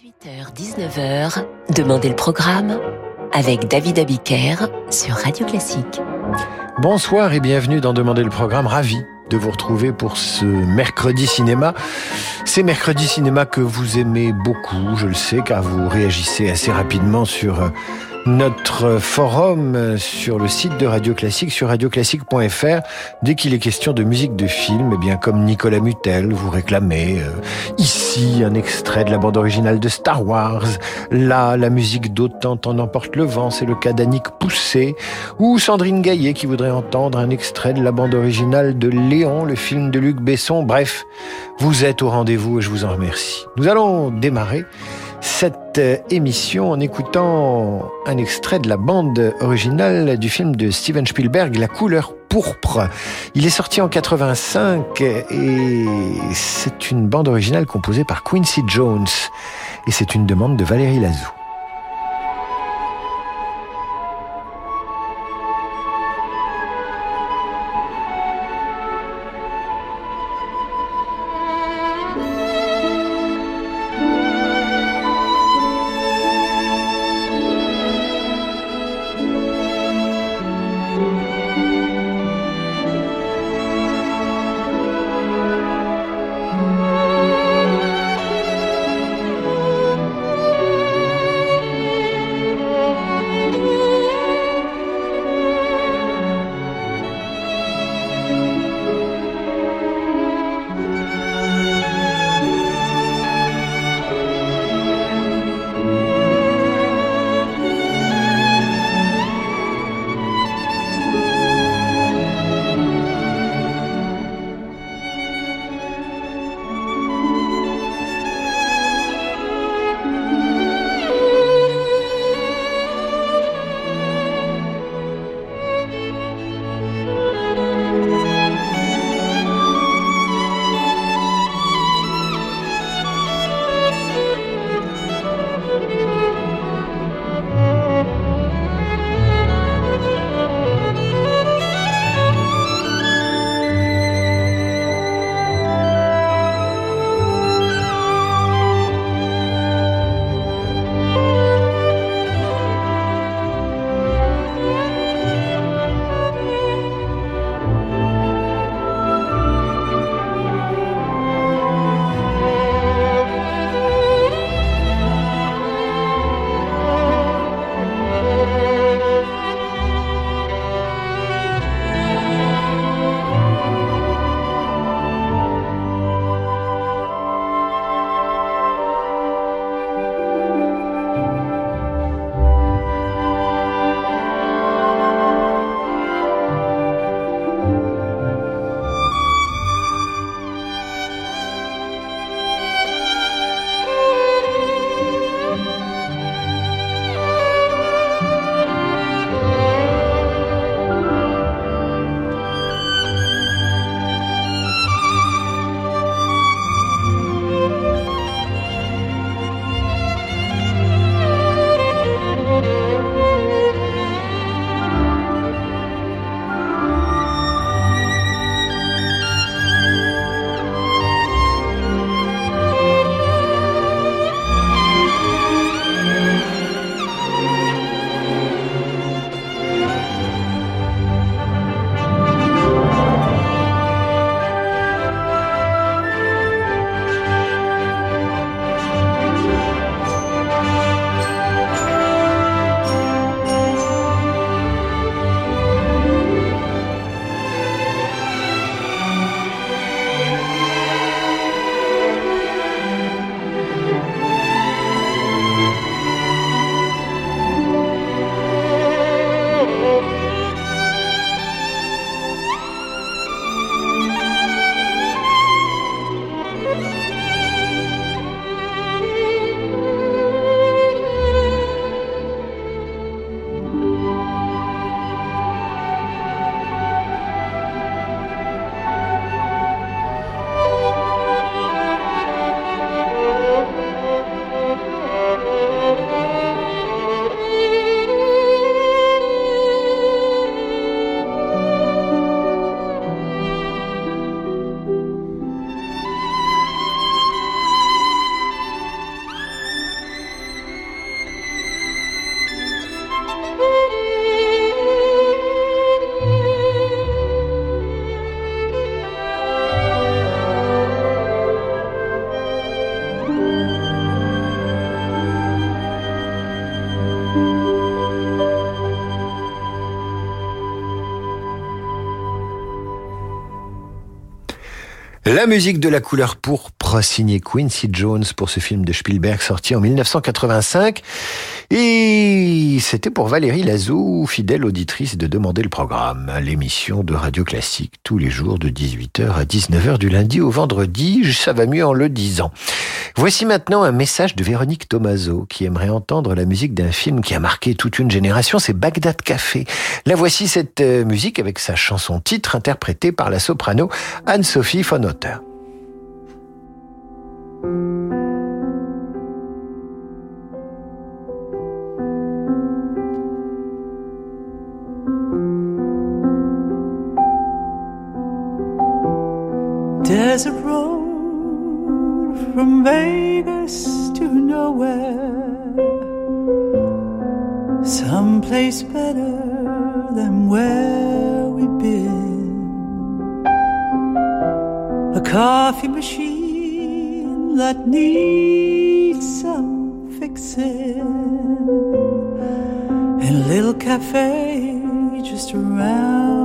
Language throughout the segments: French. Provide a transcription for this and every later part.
18h-19h, Demandez le programme avec David Abiker sur Radio Classique. Bonsoir et bienvenue dans Demandez le programme. Ravi de vous retrouver pour ce mercredi cinéma. C'est mercredi cinéma que vous aimez beaucoup, je le sais, car vous réagissez assez rapidement sur euh, notre forum sur le site de Radio Classique, sur radioclassique.fr. Dès qu'il est question de musique de film, eh bien, comme Nicolas Mutel, vous réclamez euh, ici un extrait de la bande originale de Star Wars. Là, la musique d'Autant en emporte le vent, c'est le cas d'Annick Poussé. Ou Sandrine Gaillet qui voudrait entendre un extrait de la bande originale de Léon, le film de Luc Besson. Bref, vous êtes au rendez-vous et je vous en remercie. Nous allons démarrer cette euh, émission en écoutant un extrait de la bande originale du film de Steven Spielberg, La couleur pourpre. Il est sorti en 85 et c'est une bande originale composée par Quincy Jones et c'est une demande de Valérie Lazou. La musique de la couleur pourpre signée Quincy Jones pour ce film de Spielberg sorti en 1985. Et c'était pour Valérie Lazou, fidèle auditrice de Demander le programme, l'émission de Radio Classique tous les jours de 18h à 19h du lundi au vendredi, ça va mieux en le disant. Voici maintenant un message de Véronique Tomaso qui aimerait entendre la musique d'un film qui a marqué toute une génération, c'est Bagdad Café. La voici cette euh, musique avec sa chanson titre interprétée par la soprano Anne-Sophie von Otter. From Vegas to nowhere, someplace better than where we've been. A coffee machine that needs some fixing, and a little cafe just around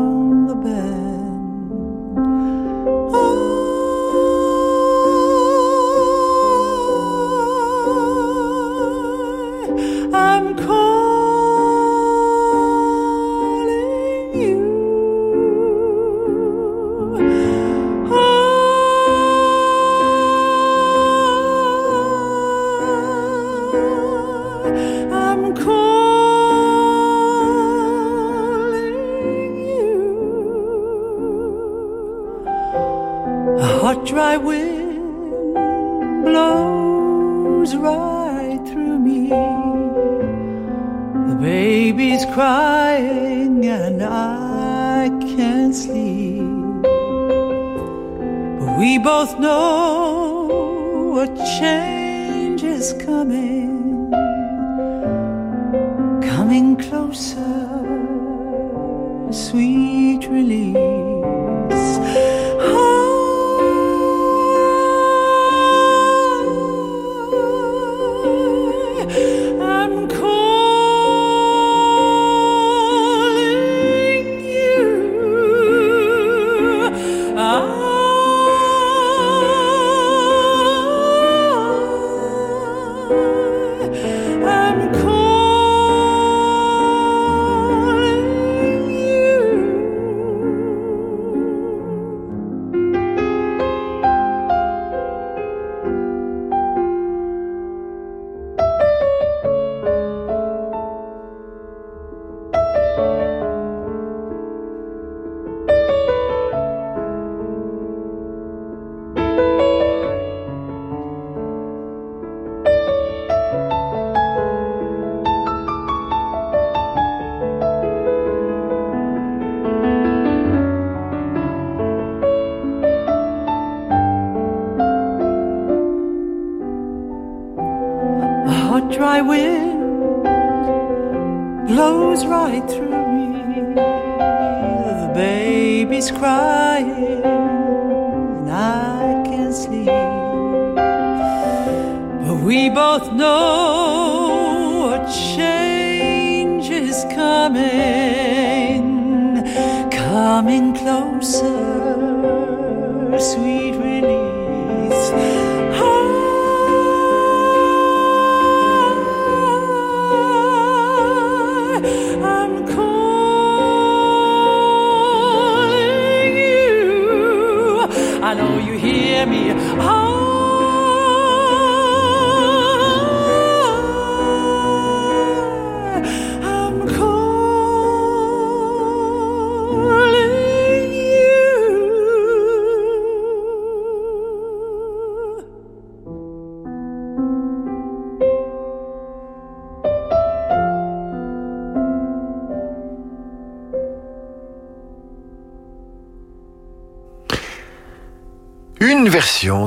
dry wind blows right through me. The baby's crying, and I can't sleep. But we both know a change is coming, coming closer,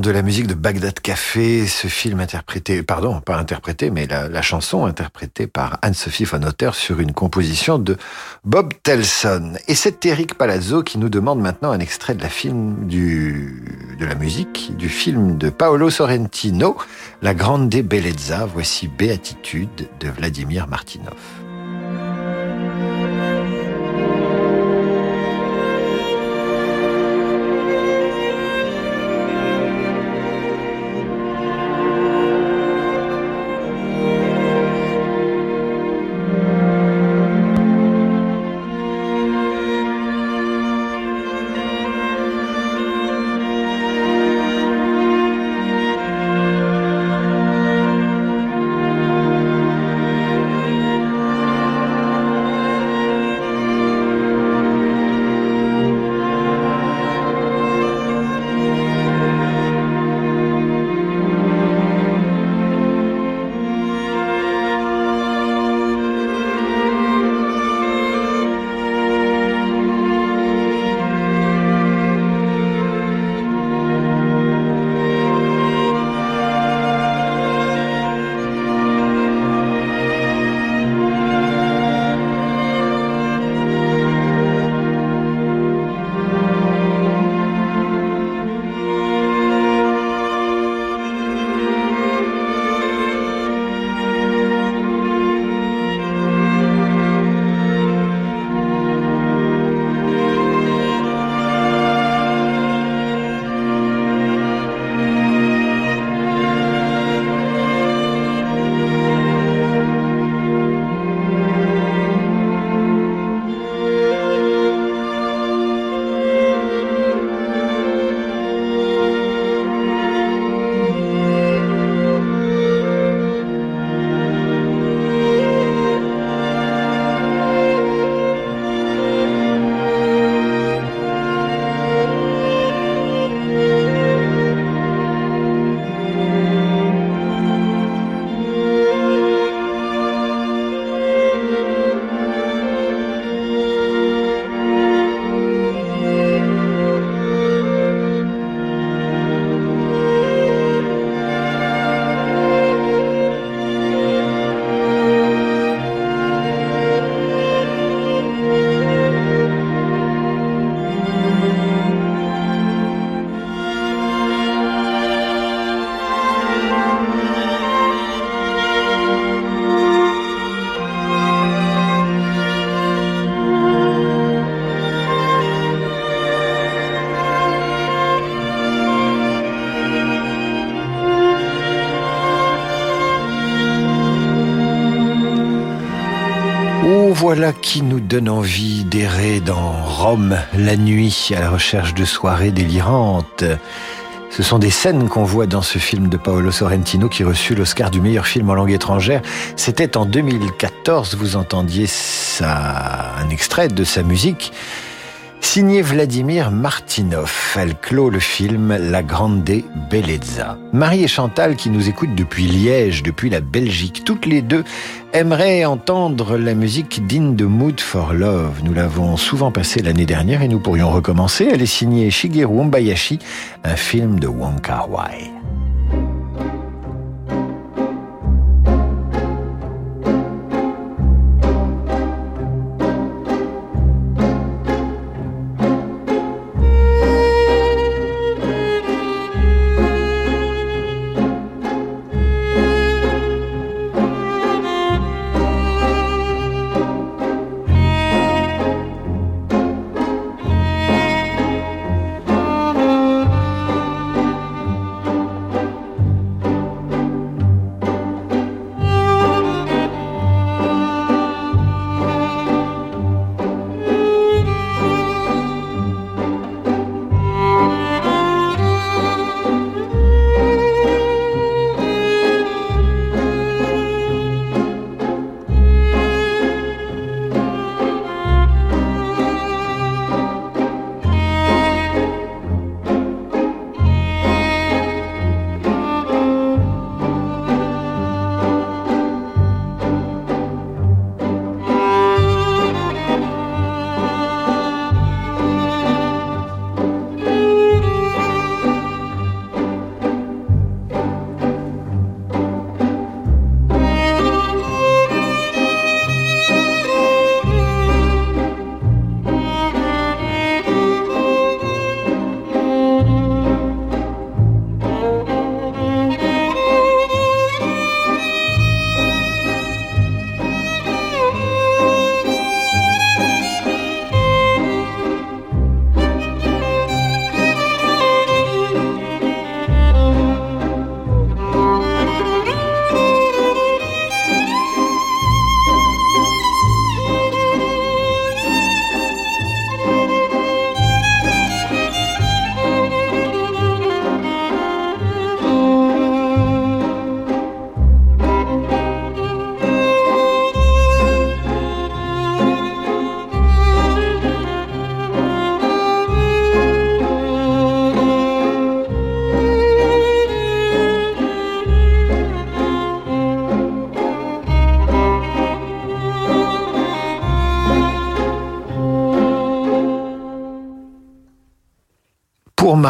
de la musique de Bagdad Café, ce film interprété, pardon, pas interprété, mais la, chanson interprétée par Anne-Sophie von Otter sur une composition de Bob Telson. Et c'est Eric Palazzo qui nous demande maintenant un extrait de la de la musique du film de Paolo Sorrentino, La Grande Bellezza. Voici Béatitude de Vladimir Martinov. Donne envie d'errer dans Rome la nuit à la recherche de soirées délirantes. Ce sont des scènes qu'on voit dans ce film de Paolo Sorrentino qui reçut l'Oscar du meilleur film en langue étrangère. C'était en 2014, vous entendiez ça, un extrait de sa musique. Signé Vladimir Martinov, elle clôt le film La Grande Bellezza. Marie et Chantal, qui nous écoutent depuis Liège, depuis la Belgique, toutes les deux aimeraient entendre la musique digne de Mood for Love. Nous l'avons souvent passée l'année dernière et nous pourrions recommencer. Elle est signée Shigeru Umbayashi, un film de Wong Kar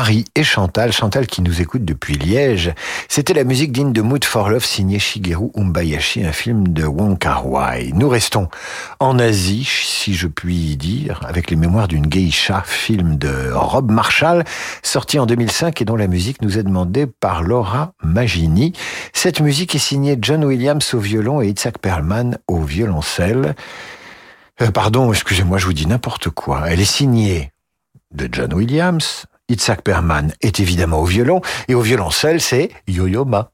Marie et Chantal, Chantal qui nous écoute depuis Liège. C'était la musique digne de Mood for Love signée Shigeru Umbayashi, un film de Wong Kar Wai. Nous restons en Asie, si je puis dire, avec les mémoires d'une geisha, film de Rob Marshall, sorti en 2005 et dont la musique nous est demandée par Laura Magini. Cette musique est signée John Williams au violon et Itzhak Perlman au violoncelle. Euh, pardon, excusez-moi, je vous dis n'importe quoi. Elle est signée de John Williams, Itzhak Perman est évidemment au violon, et au violoncelle, c'est Yo-Yo Ma.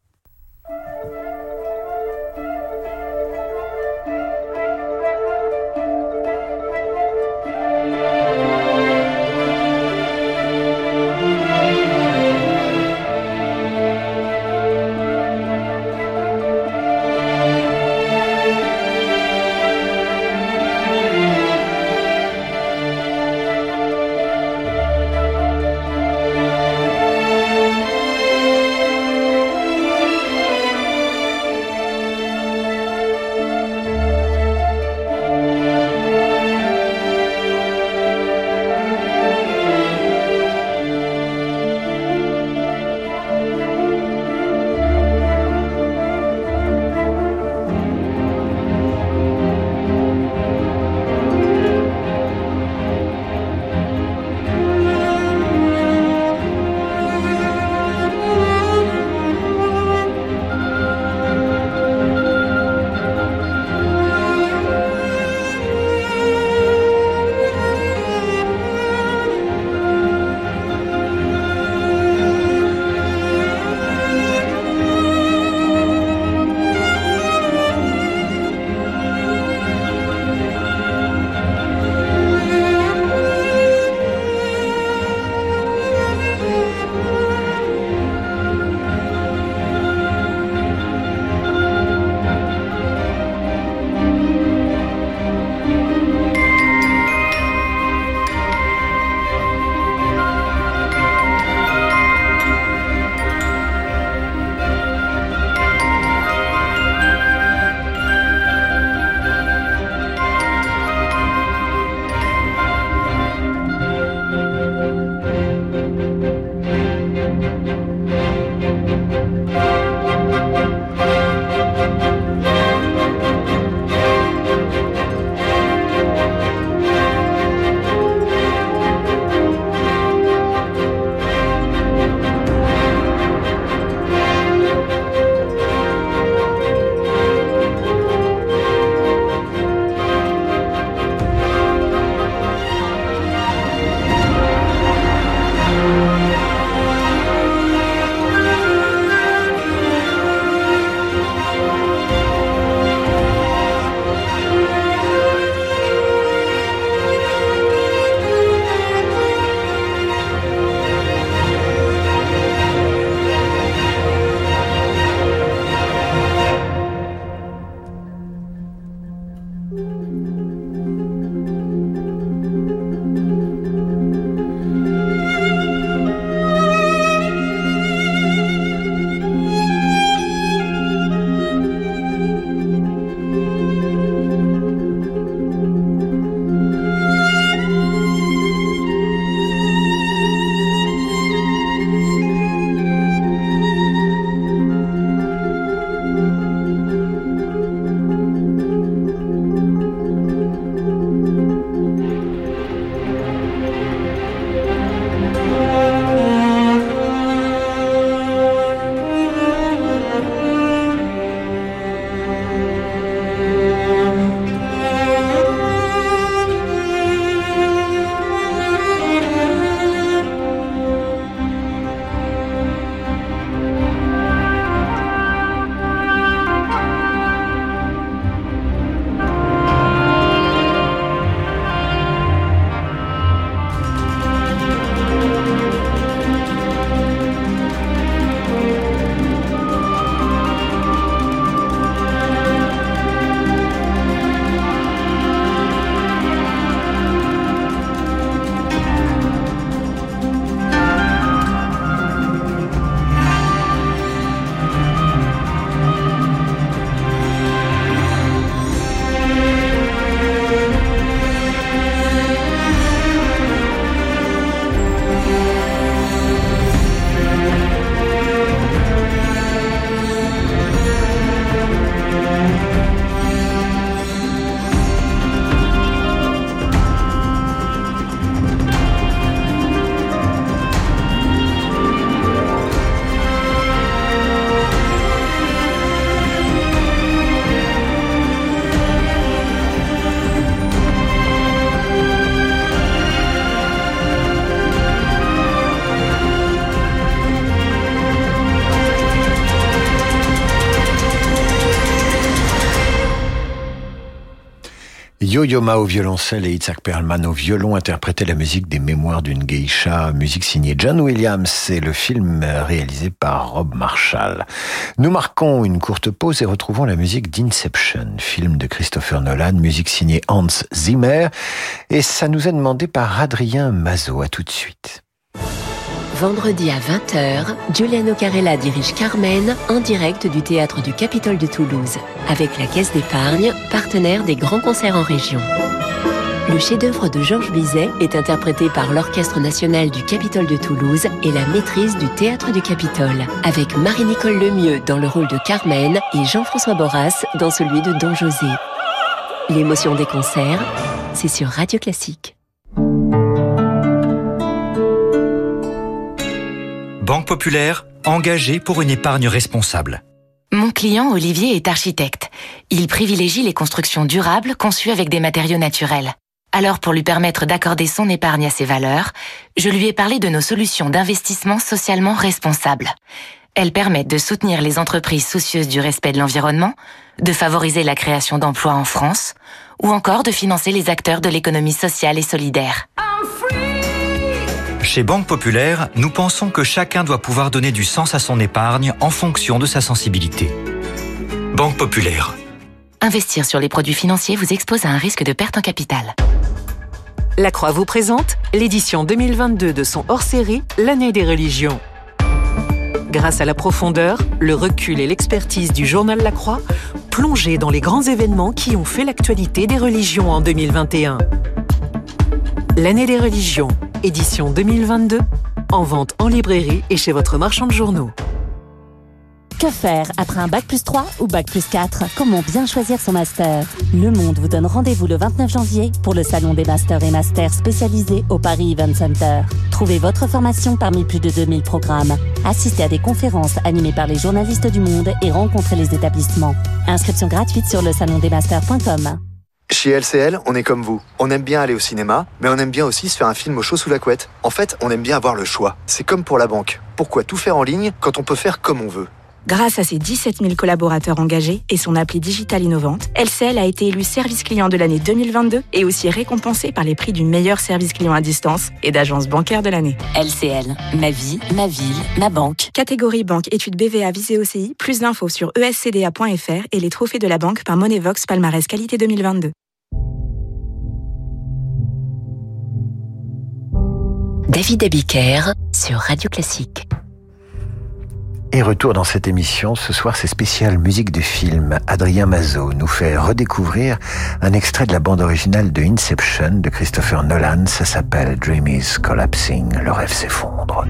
Au violoncelle et Itzhak Perlman au violon interprétaient la musique des Mémoires d'une geisha, musique signée John Williams et le film réalisé par Rob Marshall. Nous marquons une courte pause et retrouvons la musique d'Inception, film de Christopher Nolan, musique signée Hans Zimmer et ça nous est demandé par Adrien Mazot. À tout de suite. Vendredi à 20h, Giuliano Carella dirige Carmen en direct du théâtre du Capitole de Toulouse, avec la Caisse d'épargne, partenaire des grands concerts en région. Le chef-d'œuvre de Georges Bizet est interprété par l'Orchestre national du Capitole de Toulouse et la maîtrise du Théâtre du Capitole, avec Marie-Nicole Lemieux dans le rôle de Carmen et Jean-François Borras dans celui de Don José. L'émotion des concerts, c'est sur Radio Classique. Banque Populaire, engagée pour une épargne responsable. Mon client Olivier est architecte. Il privilégie les constructions durables conçues avec des matériaux naturels. Alors pour lui permettre d'accorder son épargne à ses valeurs, je lui ai parlé de nos solutions d'investissement socialement responsables. Elles permettent de soutenir les entreprises soucieuses du respect de l'environnement, de favoriser la création d'emplois en France, ou encore de financer les acteurs de l'économie sociale et solidaire. Chez Banque Populaire, nous pensons que chacun doit pouvoir donner du sens à son épargne en fonction de sa sensibilité. Banque Populaire. Investir sur les produits financiers vous expose à un risque de perte en capital. La Croix vous présente l'édition 2022 de son hors-série L'année des religions. Grâce à la profondeur, le recul et l'expertise du journal La Croix, plongez dans les grands événements qui ont fait l'actualité des religions en 2021. L'année des religions, édition 2022, en vente en librairie et chez votre marchand de journaux. Que faire après un bac plus 3 ou bac plus 4 Comment bien choisir son master? Le Monde vous donne rendez-vous le 29 janvier pour le salon des masters et masters spécialisés au Paris Event Center. Trouvez votre formation parmi plus de 2000 programmes. Assistez à des conférences animées par les journalistes du Monde et rencontrez les établissements. Inscription gratuite sur le salondesmasters.com. Chez LCL, on est comme vous. On aime bien aller au cinéma, mais on aime bien aussi se faire un film au chaud sous la couette. En fait, on aime bien avoir le choix. C'est comme pour la banque. Pourquoi tout faire en ligne quand on peut faire comme on veut? Grâce à ses 17 000 collaborateurs engagés et son appli digitale innovante, LCL a été élu service client de l'année 2022 et aussi récompensé par les prix du meilleur service client à distance et d'agence bancaire de l'année. LCL, ma vie, ma ville, ma banque. Catégorie banque études BVA visée OCI, plus d'infos sur escda.fr et les trophées de la banque par Monevox Palmarès Qualité 2022. David Abiker sur Radio Classique. Et retour dans cette émission, ce soir c'est spécial musique de film. Adrien Mazot nous fait redécouvrir un extrait de la bande originale de Inception de Christopher Nolan. Ça s'appelle Dream is Collapsing, le rêve s'effondre.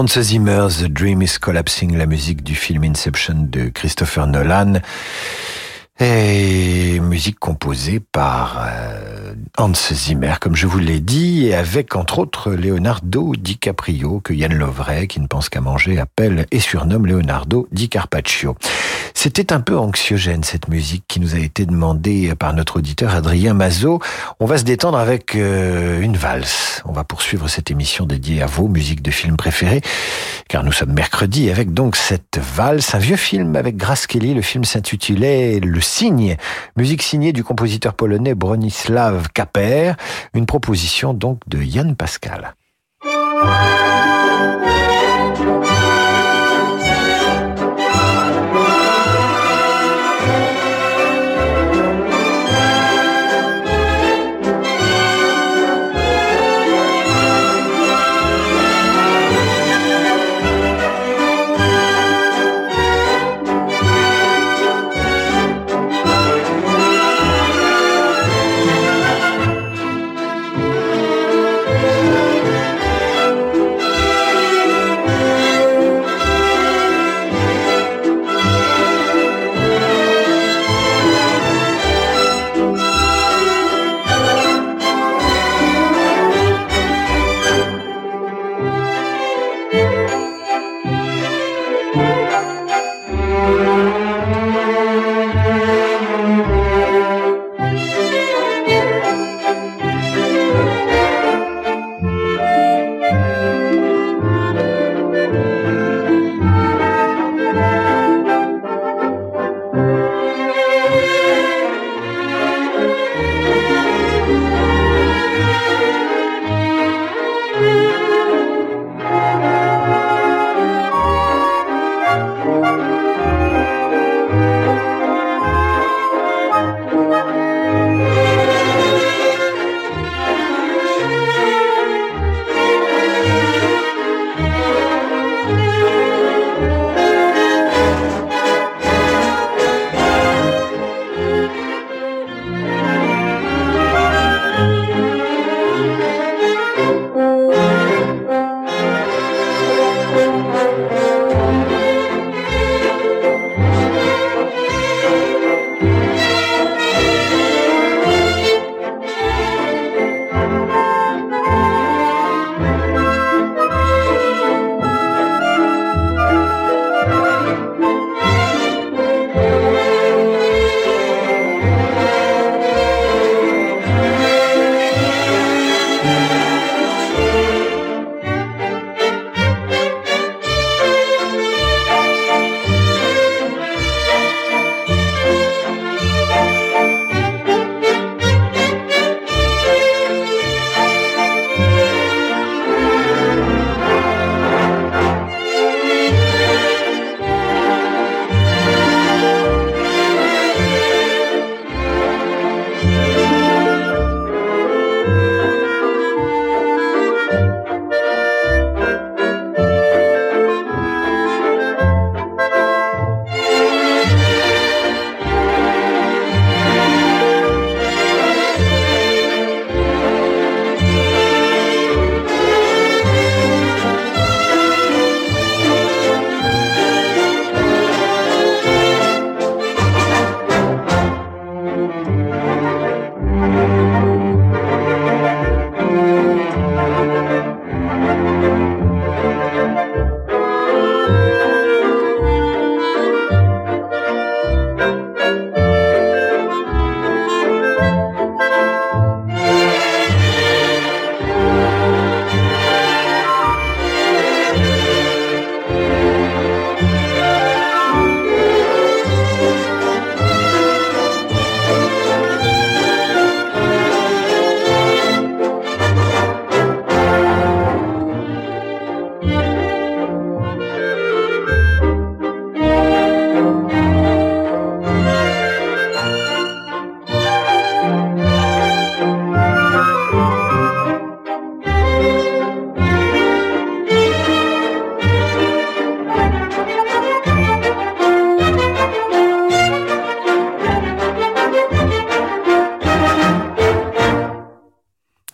Hans Zimmer, The Dream is Collapsing, la musique du film Inception de Christopher Nolan. Et musique composée par euh, Hans Zimmer, comme je vous l'ai dit, et avec entre autres Leonardo DiCaprio, que Yann Lovray, qui ne pense qu'à manger, appelle et surnomme Leonardo Di Carpaccio. C'était un peu anxiogène cette musique qui nous a été demandée par notre auditeur Adrien Mazot. On va se détendre avec euh, une valse. On va poursuivre cette émission dédiée à vos musiques de films préférées, car nous sommes mercredi avec donc cette valse, un vieux film avec Grace Kelly. Le film s'intitulait Le Signe, musique signée du compositeur polonais Bronislaw Une proposition donc de Yann Pascal.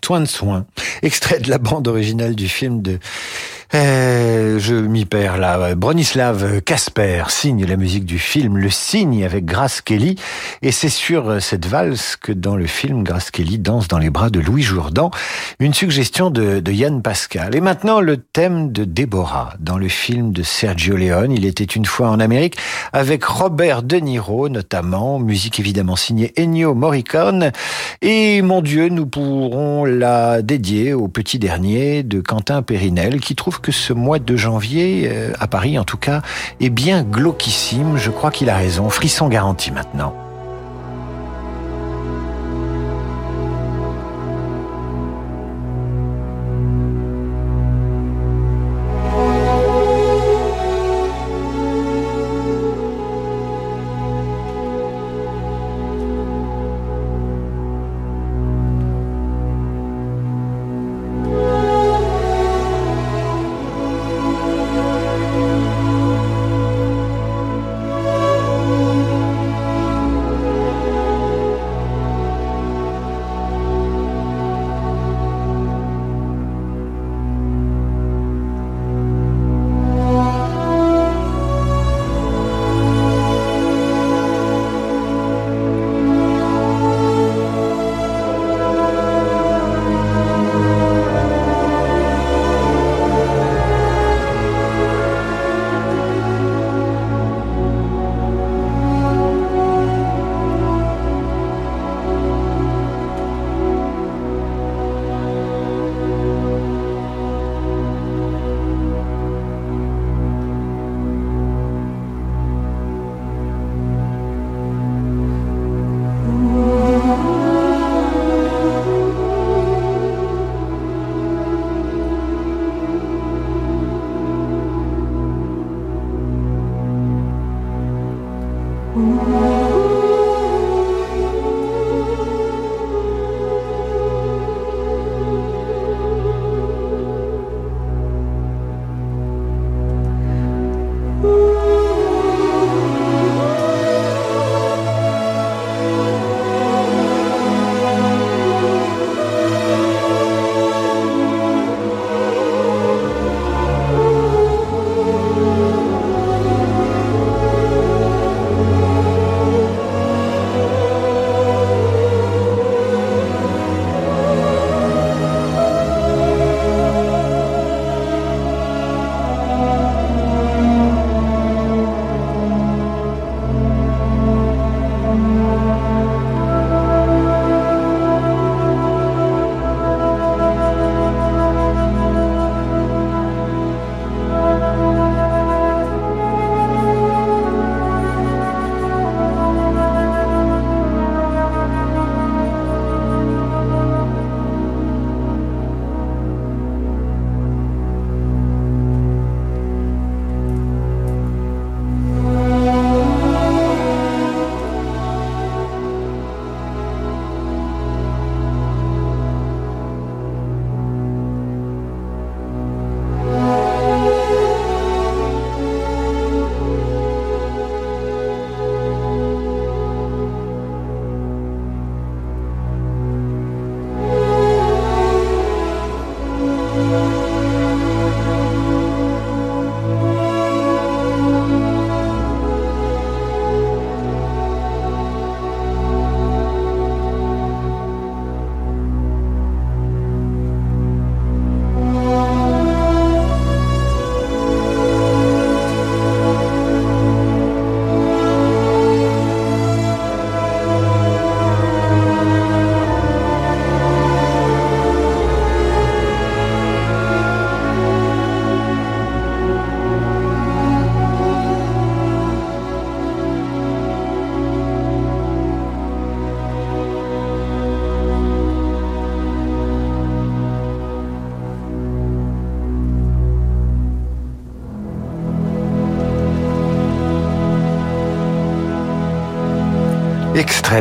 Soin de soin, extrait de la bande originale du film de Euh, je m'y perds là. Bronislav Kasper signe la musique du film Le Signe avec Grace Kelly. Et c'est sur cette valse que dans le film, Grace Kelly danse dans les bras de Louis Jourdan. Une suggestion de, de Yann Pascal. Et maintenant, le thème de Déborah dans le film de Sergio Leone. Il était une fois en Amérique avec Robert De Niro notamment. Musique évidemment signée Ennio Morricone. Et mon Dieu, nous pourrons la dédier au petit dernier de Quentin Périnel qui trouve que ce mois de janvier, euh, à Paris en tout cas, est bien glauquissime. Je crois qu'il a raison. Frisson garanti maintenant.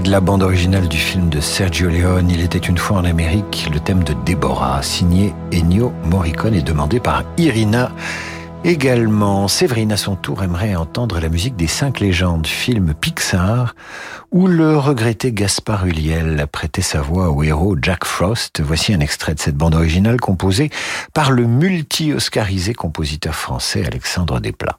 De la bande originale du film de Sergio Leone, Il était une fois en Amérique, le thème de Déborah, signé Ennio Morricone et demandé par Irina Également, Séverine à son tour aimerait entendre la musique des cinq légendes, film Pixar, où le regretté Gaspard Ulliel prêtait sa voix au héros Jack Frost. Voici un extrait de cette bande originale composée par le multi-oscarisé compositeur français Alexandre Desplat.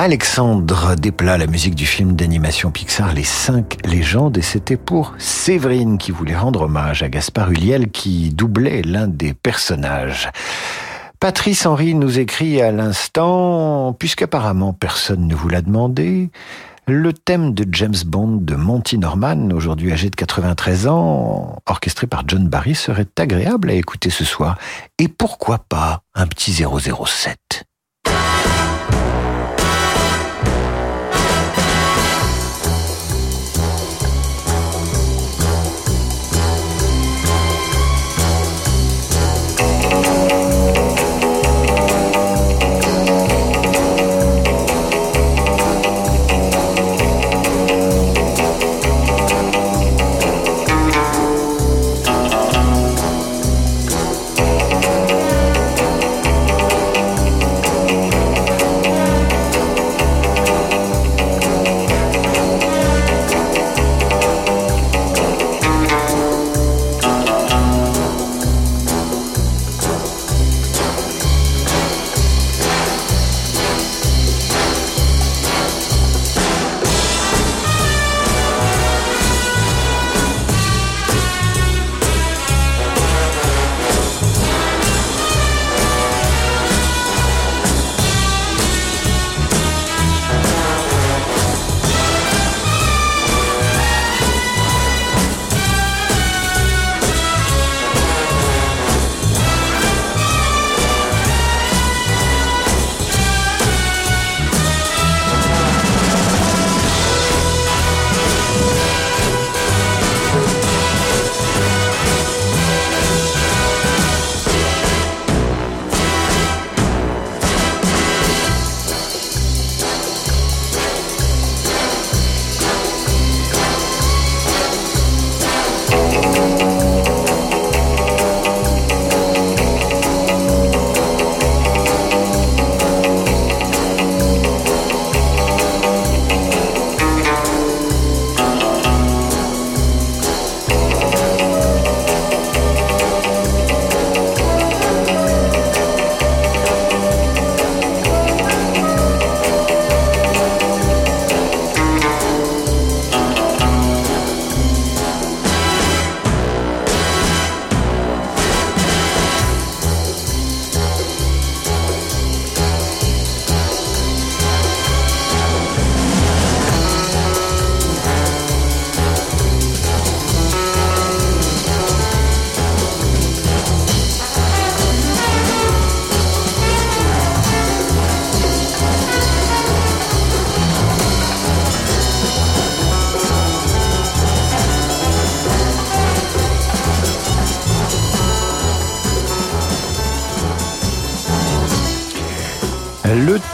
Alexandre Desplat, la musique du film d'animation Pixar Les Cinq Légendes, et c'était pour Séverine qui voulait rendre hommage à Gaspard Ulliel qui doublait l'un des personnages. Patrice Henry nous écrit à l'instant, puisqu'apparemment personne ne vous l'a demandé, le thème de James Bond de Monty Norman, aujourd'hui âgé de 93 ans, orchestré par John Barry, serait agréable à écouter ce soir. Et pourquoi pas un petit 007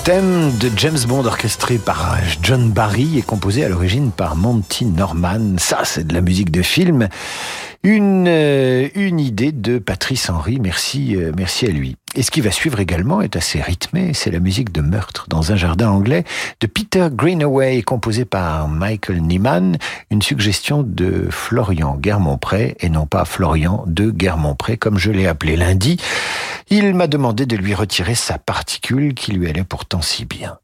thème de James Bond orchestré par John Barry et composé à l'origine par Monty Norman. Ça, c'est de la musique de film. Une, euh, une idée de Patrice Henry. Merci, euh, merci à lui. Et ce qui va suivre également est assez rythmé. C'est la musique de Meurtre dans un jardin anglais de Peter Greenaway, composé par Michael Nyman. Une suggestion de Florian Guermont-Pré et non pas Florian de Guermont-Pré, comme je l'ai appelé lundi. Il m'a demandé de lui retirer sa particule qui lui allait pourtant si bien.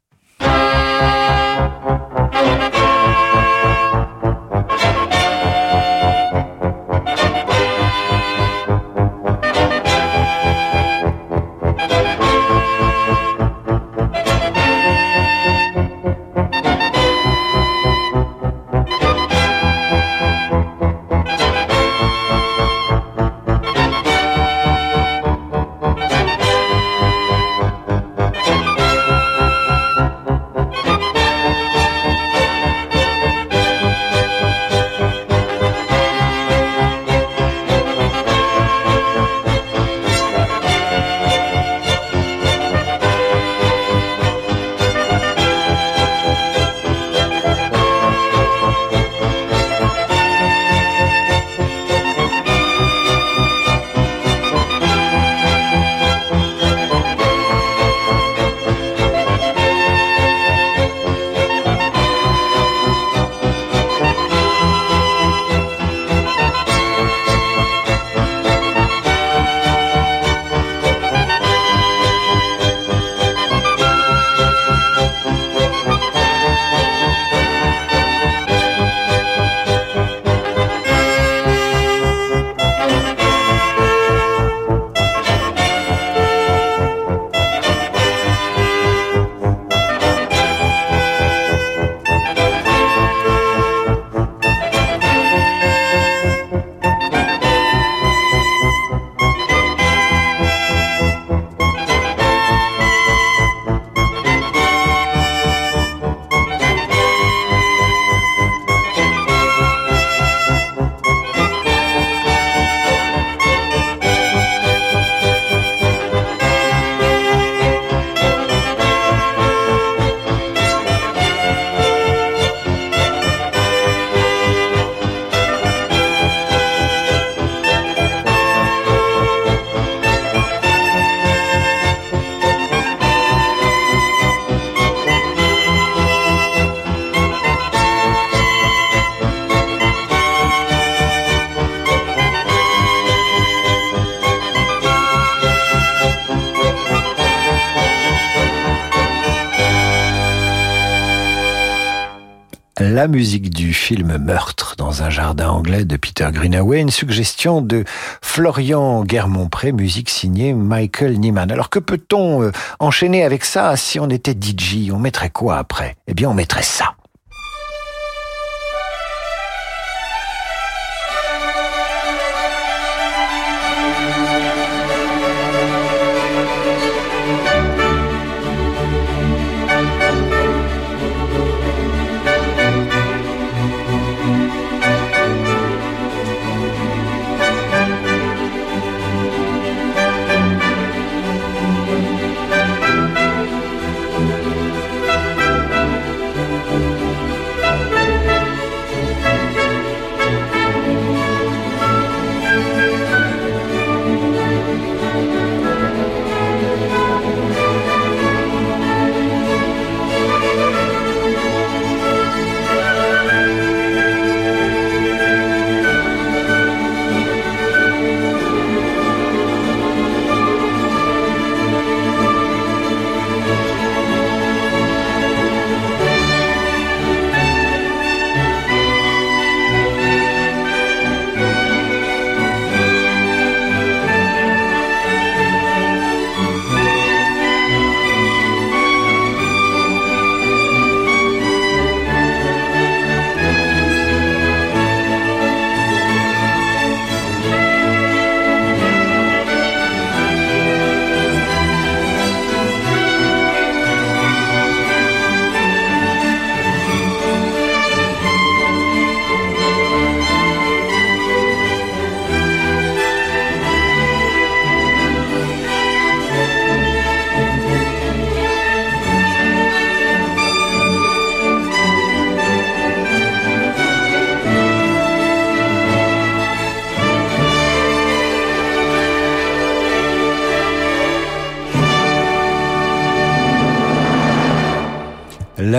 La musique du film Meurtre dans un jardin anglais de Peter Greenaway, une suggestion de Florian Guermont-Pré, musique signée Michael Nyman. Alors que peut-on euh, enchaîner avec ça si on était DJ On mettrait quoi après? Eh bien, on mettrait ça.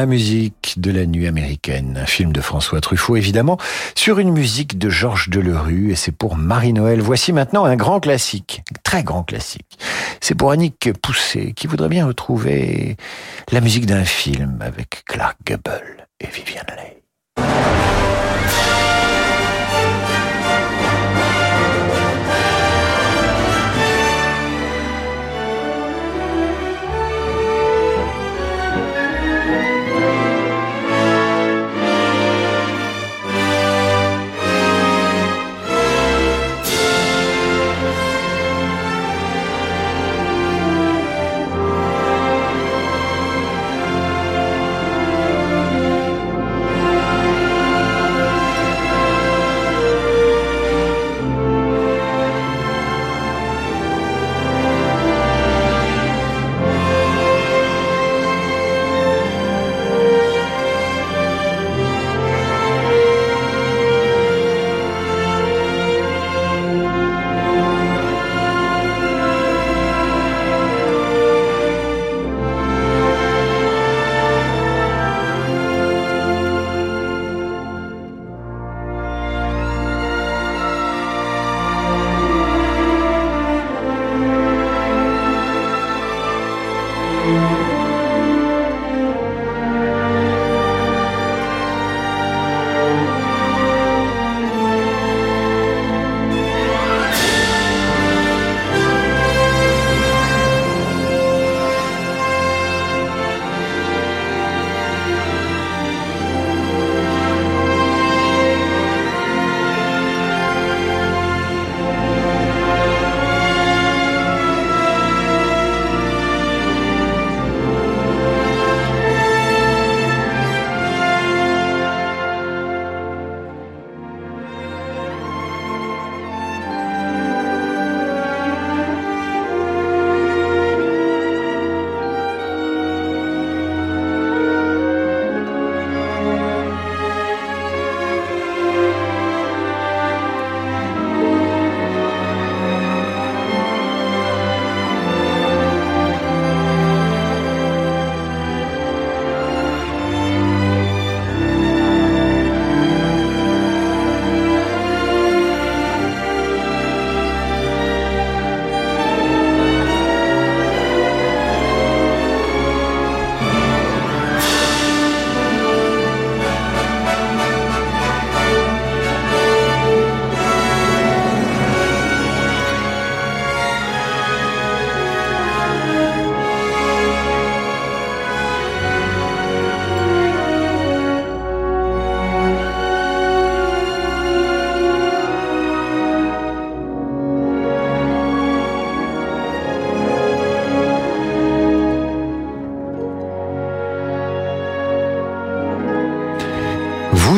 La musique de la nuit américaine, un film de François Truffaut évidemment, sur une musique de Georges Delerue et c'est pour Marie-Noël. Voici maintenant un grand classique, très grand classique. C'est pour Annick Poussé qui voudrait bien retrouver la musique d'un film avec Clark Gable et Vivian Leigh.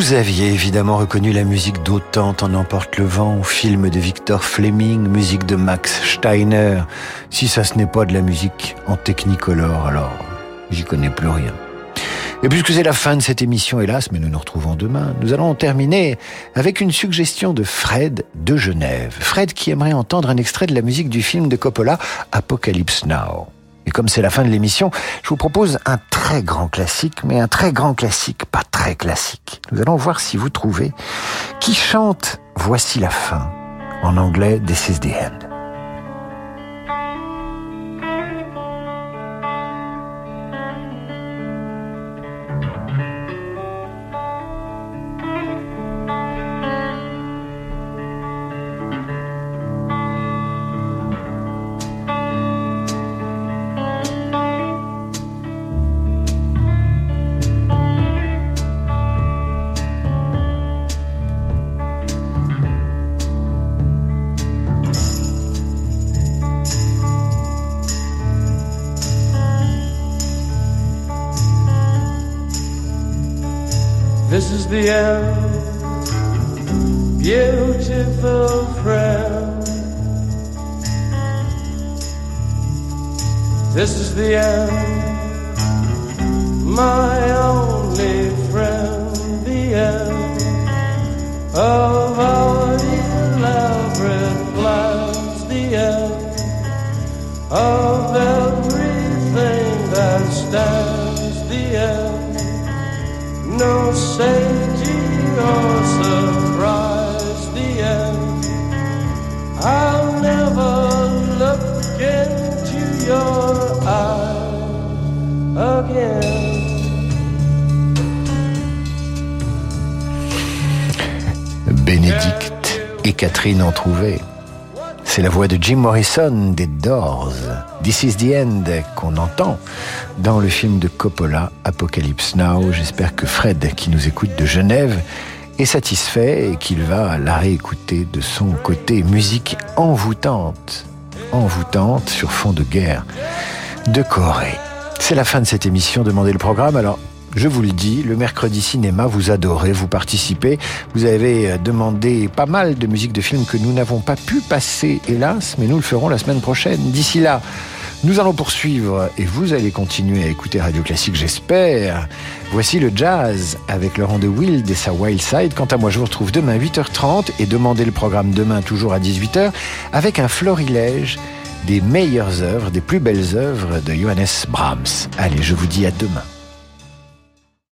Vous aviez évidemment reconnu la musique d'Autant en emporte le vent, film de Victor Fleming, musique de Max Steiner. Si ça ce n'est pas de la musique en technicolor, alors j'y connais plus rien. Et puisque c'est la fin de cette émission, hélas, mais nous nous retrouvons demain, nous allons terminer avec une suggestion de Fred de Genève. Fred qui aimerait entendre un extrait de la musique du film de Coppola, Apocalypse Now. Et comme c'est la fin de l'émission, je vous propose un très grand classique, mais un très grand classique, pas très classique. Nous allons voir si vous trouvez qui chante Voici la fin, en anglais This is. Beautiful friend. This is the end, my only friend, the end of our elaborate plans, the end of everything that stands, the end no safety or surprise. Et Catherine ont trouvé. C'est la voix de Jim Morrison des Doors. This is the end qu'on entend dans le film de Coppola, Apocalypse Now. J'espère que Fred, qui nous écoute de Genève, est satisfait et qu'il va la réécouter de son côté. Musique envoûtante, envoûtante sur fond de guerre de Corée. C'est la fin de cette émission. Demandez le programme. Alors, je vous le dis, le mercredi cinéma, vous adorez, vous participez. Vous avez euh, demandé pas mal de musique de films que nous n'avons pas pu passer, hélas, mais nous le ferons la semaine prochaine. D'ici là, nous allons poursuivre et vous allez continuer à écouter Radio Classique, j'espère. Voici le jazz avec Laurent de Wild et sa Wild Side. Quant à moi, je vous retrouve demain 8h30 et demandez le programme demain toujours à 18h avec un florilège des meilleures œuvres, des plus belles œuvres de Johannes Brahms. Allez, je vous dis à demain.